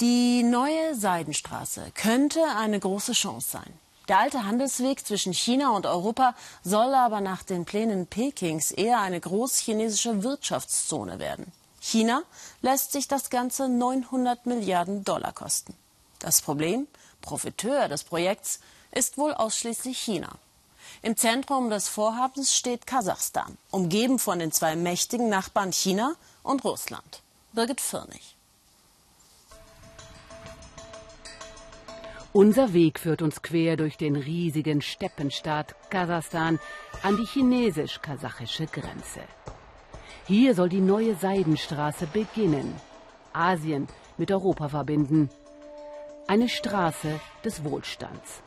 Die neue Seidenstraße könnte eine große Chance sein. Der alte Handelsweg zwischen China und Europa soll aber nach den Plänen Pekings eher eine großchinesische Wirtschaftszone werden. China lässt sich das Ganze 900 Milliarden Dollar kosten. Das Problem, Profiteur des Projekts, ist wohl ausschließlich China. Im Zentrum des Vorhabens steht Kasachstan, umgeben von den zwei mächtigen Nachbarn China und Russland. Birgit Firnig. Unser Weg führt uns quer durch den riesigen Steppenstaat Kasachstan an die chinesisch-kasachische Grenze. Hier soll die neue Seidenstraße beginnen, Asien mit Europa verbinden. Eine Straße des Wohlstands.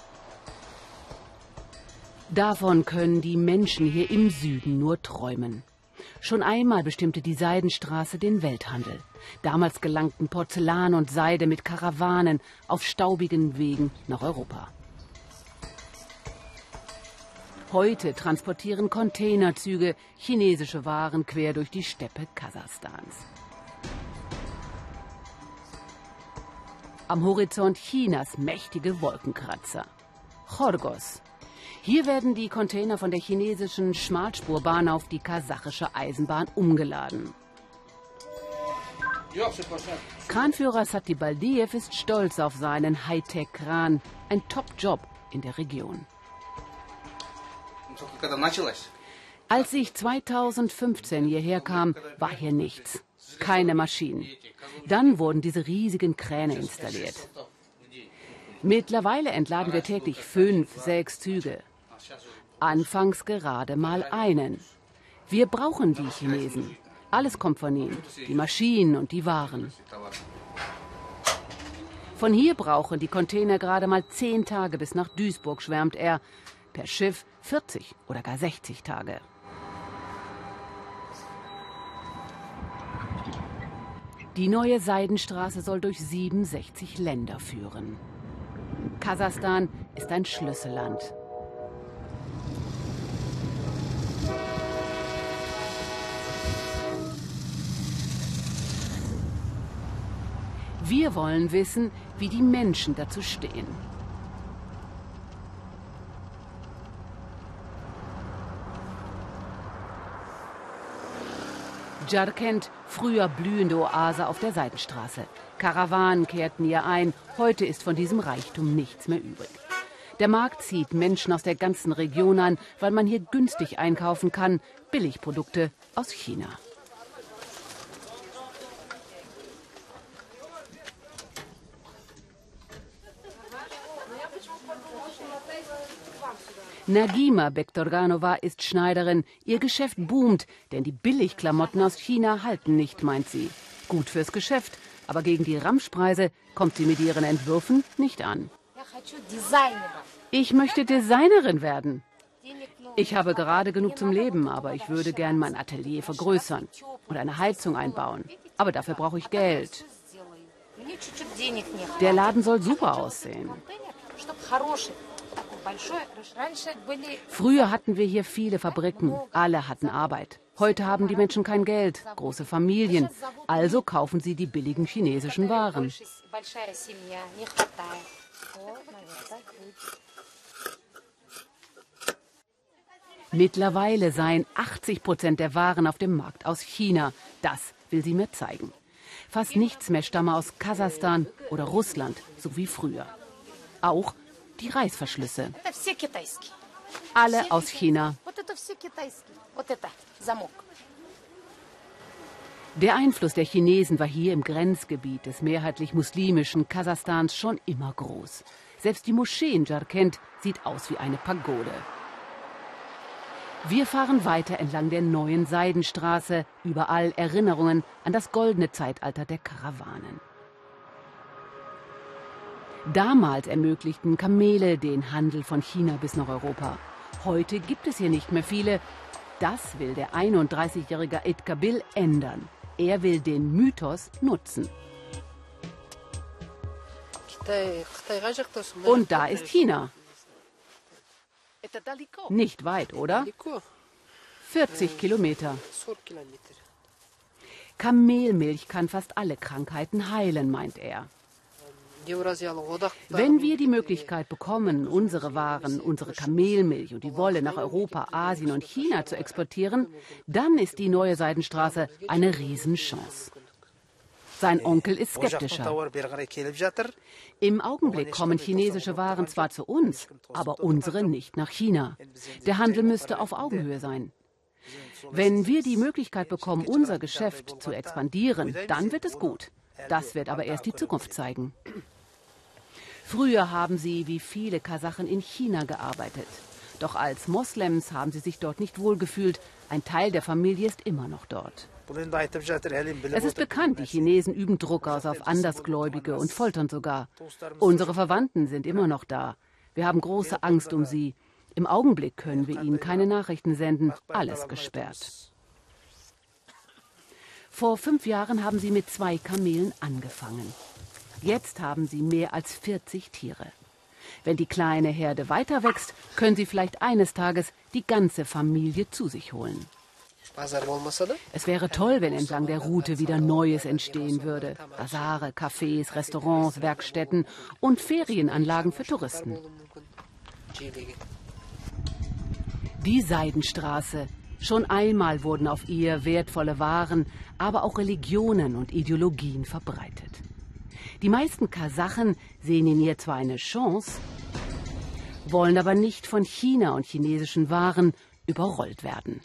Davon können die Menschen hier im Süden nur träumen. Schon einmal bestimmte die Seidenstraße den Welthandel. Damals gelangten Porzellan und Seide mit Karawanen auf staubigen Wegen nach Europa. Heute transportieren Containerzüge chinesische Waren quer durch die Steppe Kasachstans. Am Horizont Chinas mächtige Wolkenkratzer. Chorgos, hier werden die Container von der chinesischen Schmalspurbahn auf die kasachische Eisenbahn umgeladen. Kranführer Sati Baldiev ist stolz auf seinen Hightech-Kran, ein Top-Job in der Region. Als ich 2015 hierher kam, war hier nichts. Keine Maschinen. Dann wurden diese riesigen Kräne installiert. Mittlerweile entladen wir täglich fünf, sechs Züge. Anfangs gerade mal einen. Wir brauchen die Chinesen. Alles kommt von ihnen, die Maschinen und die Waren. Von hier brauchen die Container gerade mal zehn Tage bis nach Duisburg, schwärmt er. Per Schiff 40 oder gar 60 Tage. Die neue Seidenstraße soll durch 67 Länder führen. Kasachstan ist ein Schlüsselland. Wir wollen wissen, wie die Menschen dazu stehen. Jarkent, früher blühende Oase auf der Seitenstraße. Karawanen kehrten hier ein, heute ist von diesem Reichtum nichts mehr übrig. Der Markt zieht Menschen aus der ganzen Region an, weil man hier günstig einkaufen kann, Billigprodukte aus China. Nagima Bektorganova ist Schneiderin. Ihr Geschäft boomt, denn die Billigklamotten aus China halten nicht, meint sie. Gut fürs Geschäft, aber gegen die Ramschpreise kommt sie mit ihren Entwürfen nicht an. Ich möchte Designerin werden. Ich habe gerade genug zum Leben, aber ich würde gern mein Atelier vergrößern und eine Heizung einbauen. Aber dafür brauche ich Geld. Der Laden soll super aussehen. Früher hatten wir hier viele Fabriken, alle hatten Arbeit. Heute haben die Menschen kein Geld, große Familien, also kaufen sie die billigen chinesischen Waren. Mittlerweile seien 80 Prozent der Waren auf dem Markt aus China. Das will sie mir zeigen. Fast nichts mehr stamme aus Kasachstan oder Russland, so wie früher. Auch die Reißverschlüsse. Alle aus China. Der Einfluss der Chinesen war hier im Grenzgebiet des mehrheitlich muslimischen Kasachstans schon immer groß. Selbst die Moschee in Jarkent sieht aus wie eine Pagode. Wir fahren weiter entlang der neuen Seidenstraße, überall Erinnerungen an das goldene Zeitalter der Karawanen. Damals ermöglichten Kamele den Handel von China bis nach Europa. Heute gibt es hier nicht mehr viele. Das will der 31-jährige Ed Kabil ändern. Er will den Mythos nutzen. Und da ist China. Nicht weit, oder? 40 Kilometer. Kamelmilch kann fast alle Krankheiten heilen, meint er. Wenn wir die Möglichkeit bekommen, unsere Waren, unsere Kamelmilch und die Wolle nach Europa, Asien und China zu exportieren, dann ist die neue Seidenstraße eine Riesenchance. Sein Onkel ist skeptischer. Im Augenblick kommen chinesische Waren zwar zu uns, aber unsere nicht nach China. Der Handel müsste auf Augenhöhe sein. Wenn wir die Möglichkeit bekommen, unser Geschäft zu expandieren, dann wird es gut. Das wird aber erst die Zukunft zeigen. Früher haben sie wie viele Kasachen in China gearbeitet. Doch als Moslems haben sie sich dort nicht wohlgefühlt. Ein Teil der Familie ist immer noch dort. Es ist bekannt, die Chinesen üben Druck aus auf Andersgläubige und foltern sogar. Unsere Verwandten sind immer noch da. Wir haben große Angst um sie. Im Augenblick können wir ihnen keine Nachrichten senden. Alles gesperrt. Vor fünf Jahren haben sie mit zwei Kamelen angefangen. Jetzt haben sie mehr als 40 Tiere. Wenn die kleine Herde weiter wächst, können sie vielleicht eines Tages die ganze Familie zu sich holen. Es wäre toll, wenn entlang der Route wieder Neues entstehen würde. Basare, Cafés, Restaurants, Werkstätten und Ferienanlagen für Touristen. Die Seidenstraße. Schon einmal wurden auf ihr wertvolle Waren, aber auch Religionen und Ideologien verbreitet. Die meisten Kasachen sehen in ihr zwar eine Chance, wollen aber nicht von China und chinesischen Waren überrollt werden.